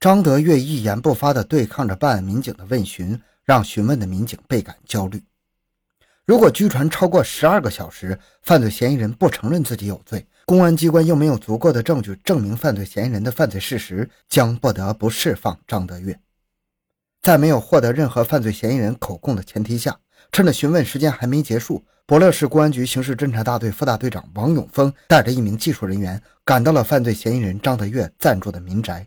张德月一言不发地对抗着办案民警的问询，让询问的民警倍感焦虑。如果拘传超过十二个小时，犯罪嫌疑人不承认自己有罪，公安机关又没有足够的证据证明犯罪嫌疑人的犯罪事实，将不得不释放张德月。在没有获得任何犯罪嫌疑人口供的前提下，趁着询问时间还没结束，博乐市公安局刑事侦查大队副大队长王永峰带着一名技术人员赶到了犯罪嫌疑人张德月暂住的民宅。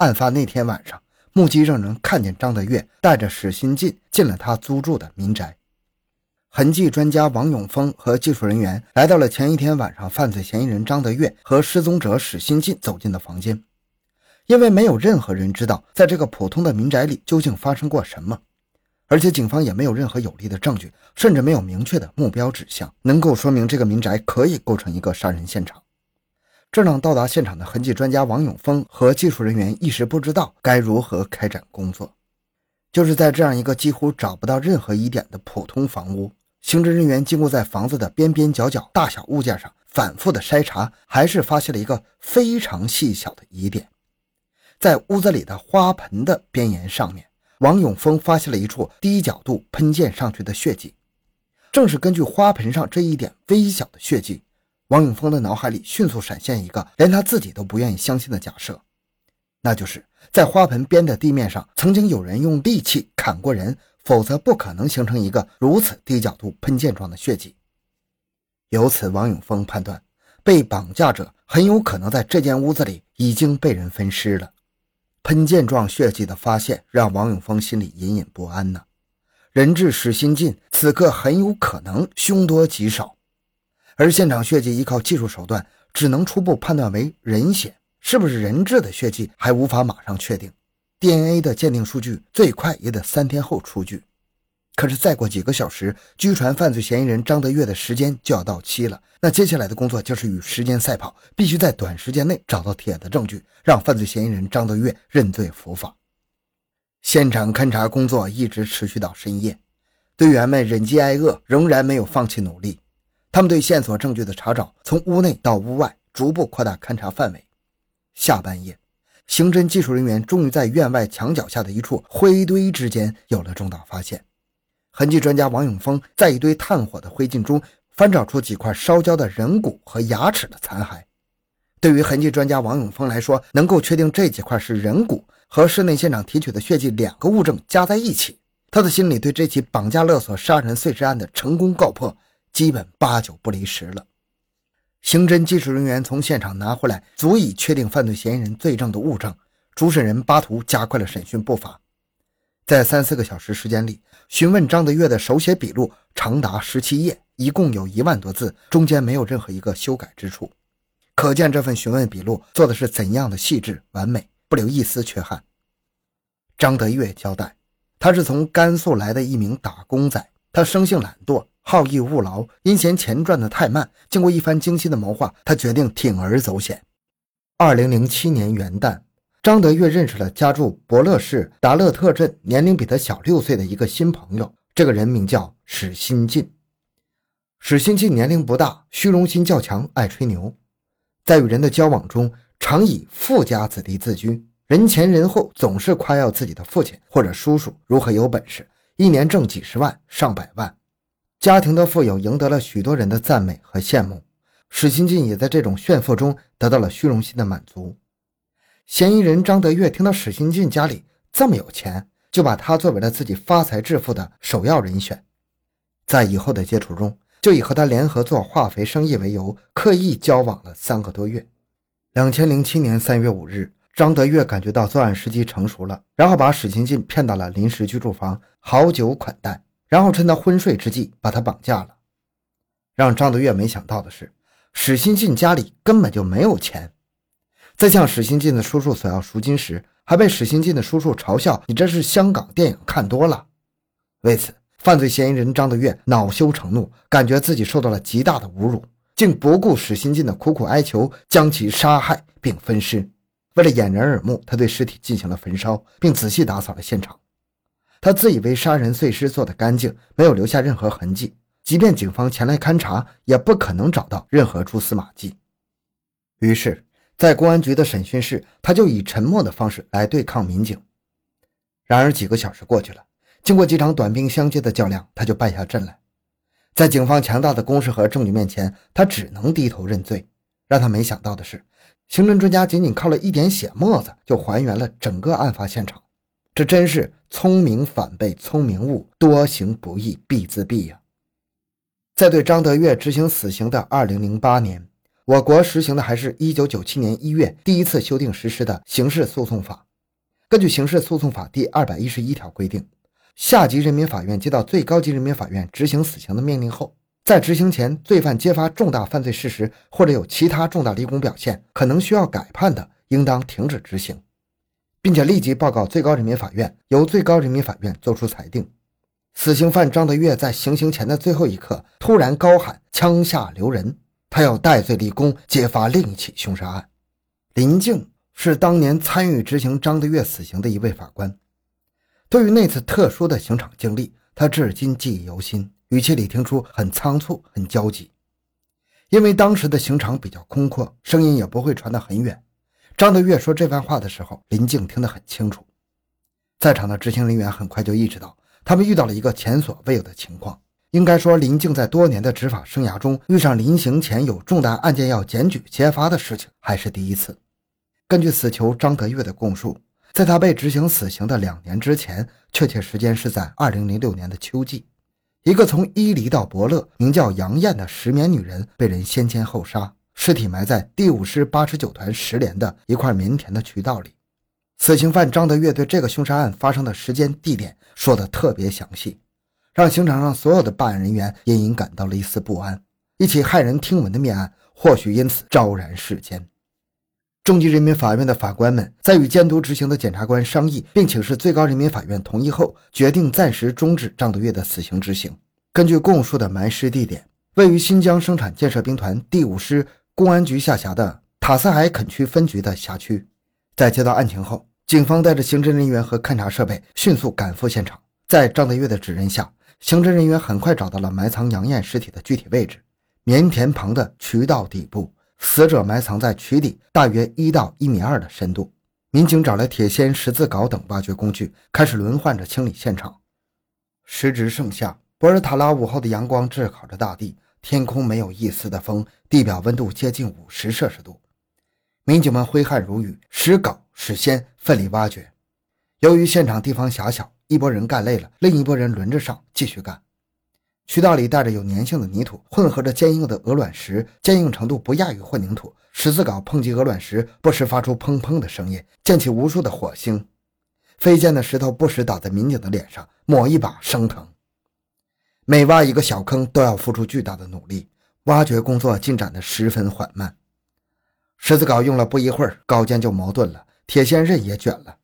案发那天晚上，目击证人看见张德月带着史新进进了他租住的民宅。痕迹专家王永峰和技术人员来到了前一天晚上犯罪嫌疑人张德月和失踪者史新进走进的房间，因为没有任何人知道在这个普通的民宅里究竟发生过什么，而且警方也没有任何有力的证据，甚至没有明确的目标指向，能够说明这个民宅可以构成一个杀人现场，这让到达现场的痕迹专家王永峰和技术人员一时不知道该如何开展工作。就是在这样一个几乎找不到任何疑点的普通房屋。刑侦人员经过在房子的边边角角、大小物件上反复的筛查，还是发现了一个非常细小的疑点。在屋子里的花盆的边沿上面，王永峰发现了一处低角度喷溅上去的血迹。正是根据花盆上这一点微小的血迹，王永峰的脑海里迅速闪现一个连他自己都不愿意相信的假设，那就是在花盆边的地面上曾经有人用利器砍过人。否则不可能形成一个如此低角度喷溅状的血迹。由此，王永峰判断，被绑架者很有可能在这间屋子里已经被人分尸了。喷溅状血迹的发现让王永峰心里隐隐不安呢。人质史新进此刻很有可能凶多吉少，而现场血迹依靠技术手段只能初步判断为人血，是不是人质的血迹还无法马上确定。DNA 的鉴定数据最快也得三天后出具，可是再过几个小时，拘传犯罪嫌疑人张德月的时间就要到期了。那接下来的工作就是与时间赛跑，必须在短时间内找到铁的证据，让犯罪嫌疑人张德月认罪伏法。现场勘查工作一直持续到深夜，队员们忍饥挨饿，仍然没有放弃努力。他们对线索证据的查找，从屋内到屋外，逐步扩大勘查范围。下半夜。刑侦技术人员终于在院外墙角下的一处灰堆之间有了重大发现。痕迹专家王永峰在一堆炭火的灰烬中翻找出几块烧焦的人骨和牙齿的残骸。对于痕迹专家王永峰来说，能够确定这几块是人骨和室内现场提取的血迹两个物证加在一起，他的心里对这起绑架勒索杀人碎尸案的成功告破基本八九不离十了。刑侦技术人员从现场拿回来足以确定犯罪嫌疑人罪证的物证，主审人巴图加快了审讯步伐，在三四个小时时间里，询问张德月的手写笔录长达十七页，一共有一万多字，中间没有任何一个修改之处，可见这份询问笔录做的是怎样的细致完美，不留一丝缺憾。张德月交代，他是从甘肃来的一名打工仔，他生性懒惰。好逸恶劳，因嫌钱赚得太慢，经过一番精心的谋划，他决定铤而走险。二零零七年元旦，张德月认识了家住博乐市达勒特镇、年龄比他小六岁的一个新朋友，这个人名叫史新进。史新进年龄不大，虚荣心较强，爱吹牛，在与人的交往中，常以富家子弟自居，人前人后总是夸耀自己的父亲或者叔叔如何有本事，一年挣几十万、上百万。家庭的富有赢得了许多人的赞美和羡慕，史新进也在这种炫富中得到了虚荣心的满足。嫌疑人张德月听到史新进家里这么有钱，就把他作为了自己发财致富的首要人选。在以后的接触中，就以和他联合做化肥生意为由，刻意交往了三个多月。两千零七年三月五日，张德月感觉到作案时机成熟了，然后把史新进骗到了临时居住房，好酒款待。然后趁他昏睡之际把他绑架了。让张德月没想到的是，史新进家里根本就没有钱。在向史新进的叔叔索要赎金时，还被史新进的叔叔嘲笑：“你这是香港电影看多了。”为此，犯罪嫌疑人张德月恼羞成怒，感觉自己受到了极大的侮辱，竟不顾史新进的苦苦哀求，将其杀害并分尸。为了掩人耳目，他对尸体进行了焚烧，并仔细打扫了现场。他自以为杀人碎尸做得干净，没有留下任何痕迹，即便警方前来勘查，也不可能找到任何蛛丝马迹。于是，在公安局的审讯室，他就以沉默的方式来对抗民警。然而几个小时过去了，经过几场短兵相接的较量，他就败下阵来。在警方强大的攻势和证据面前，他只能低头认罪。让他没想到的是，刑侦专家仅仅靠了一点血沫子，就还原了整个案发现场。这真是聪明反被聪明误，多行不义必自毙呀！在对张德月执行死刑的2008年，我国实行的还是一九九七年一月第一次修订实施的刑事诉讼法。根据刑事诉讼法第二百一十一条规定，下级人民法院接到最高级人民法院执行死刑的命令后，在执行前，罪犯揭发重大犯罪事实或者有其他重大立功表现，可能需要改判的，应当停止执行。并且立即报告最高人民法院，由最高人民法院作出裁定。死刑犯张德月在行刑前的最后一刻，突然高喊“枪下留人”，他要戴罪立功，揭发另一起凶杀案。林静是当年参与执行张德月死刑的一位法官，对于那次特殊的刑场经历，他至今记忆犹新，语气里听出很仓促、很焦急。因为当时的刑场比较空阔，声音也不会传得很远。张德月说这番话的时候，林静听得很清楚。在场的执行人员很快就意识到，他们遇到了一个前所未有的情况。应该说，林静在多年的执法生涯中，遇上临刑前有重大案件要检举揭发的事情，还是第一次。根据死囚张德月的供述，在他被执行死刑的两年之前，确切时间是在2006年的秋季，一个从伊犁到伯乐、名叫杨艳的石棉女人被人先奸后杀。尸体埋在第五师八十九团十连的一块棉田的渠道里。死刑犯张德月对这个凶杀案发生的时间、地点说的特别详细，让刑场上所有的办案人员隐隐感到了一丝不安。一起骇人听闻的命案，或许因此昭然世间。中级人民法院的法官们在与监督执行的检察官商议，并请示最高人民法院同意后，决定暂时终止张德月的死刑执行。根据供述的埋尸地点，位于新疆生产建设兵团第五师。公安局下辖的塔斯海垦区分局的辖区，在接到案情后，警方带着刑侦人员和勘察设备迅速赶赴现场。在张德月的指认下，刑侦人员很快找到了埋藏杨艳尸体的具体位置：棉田旁的渠道底部，死者埋藏在渠底大约一到一米二的深度。民警找来铁锨、十字镐等挖掘工具，开始轮换着清理现场。时值盛夏，博尔塔拉午后的阳光炙烤着大地。天空没有一丝的风，地表温度接近五十摄氏度。民警们挥汗如雨，使镐使锨，奋力挖掘。由于现场地方狭小，一拨人干累了，另一拨人轮着上，继续干。渠道里带着有粘性的泥土，混合着坚硬的鹅卵石，坚硬程度不亚于混凝土。十字镐碰击鹅卵石，不时发出砰砰的声音，溅起无数的火星。飞溅的石头不时打在民警的脸上，抹一把生疼。每挖一个小坑都要付出巨大的努力，挖掘工作进展的十分缓慢。十字镐用了不一会儿，镐尖就磨钝了，铁锨刃也卷了，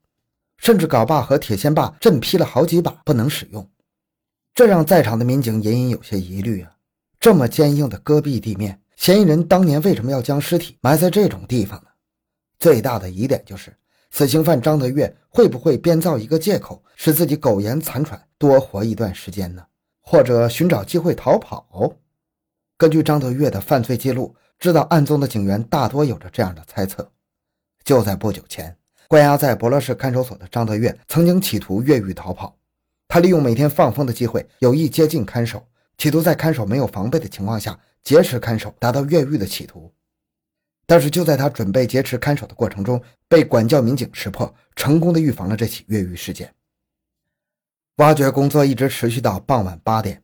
甚至镐把和铁锨把震劈了好几把，不能使用。这让在场的民警隐隐有些疑虑啊！这么坚硬的戈壁地面，嫌疑人当年为什么要将尸体埋在这种地方呢？最大的疑点就是，死刑犯张德月会不会编造一个借口，使自己苟延残喘，多活一段时间呢？或者寻找机会逃跑。根据张德月的犯罪记录，知道案宗的警员大多有着这样的猜测：就在不久前，关押在博乐市看守所的张德月曾经企图越狱逃跑。他利用每天放风的机会，有意接近看守，企图在看守没有防备的情况下劫持看守，达到越狱的企图。但是就在他准备劫持看守的过程中，被管教民警识破，成功的预防了这起越狱事件。挖掘工作一直持续到傍晚八点，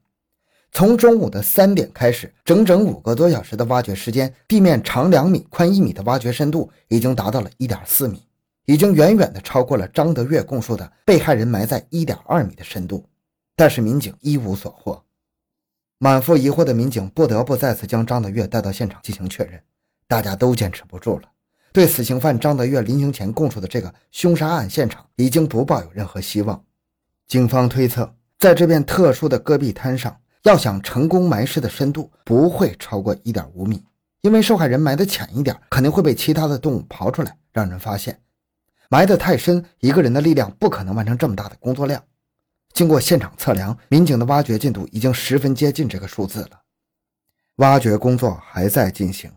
从中午的三点开始，整整五个多小时的挖掘时间，地面长两米、宽一米的挖掘深度已经达到了一点四米，已经远远的超过了张德月供述的被害人埋在一点二米的深度。但是民警一无所获，满腹疑惑的民警不得不再次将张德月带到现场进行确认。大家都坚持不住了，对死刑犯张德月临刑前供述的这个凶杀案现场已经不抱有任何希望。警方推测，在这片特殊的戈壁滩上，要想成功埋尸的深度不会超过一点五米，因为受害人埋得浅一点，肯定会被其他的动物刨出来，让人发现；埋得太深，一个人的力量不可能完成这么大的工作量。经过现场测量，民警的挖掘进度已经十分接近这个数字了。挖掘工作还在进行。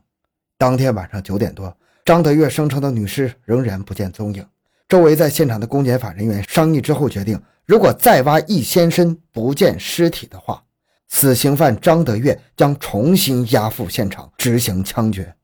当天晚上九点多，张德月声称的女尸仍然不见踪影。周围在现场的公检法人员商议之后决定，如果再挖一千深不见尸体的话，死刑犯张德月将重新押赴现场执行枪决。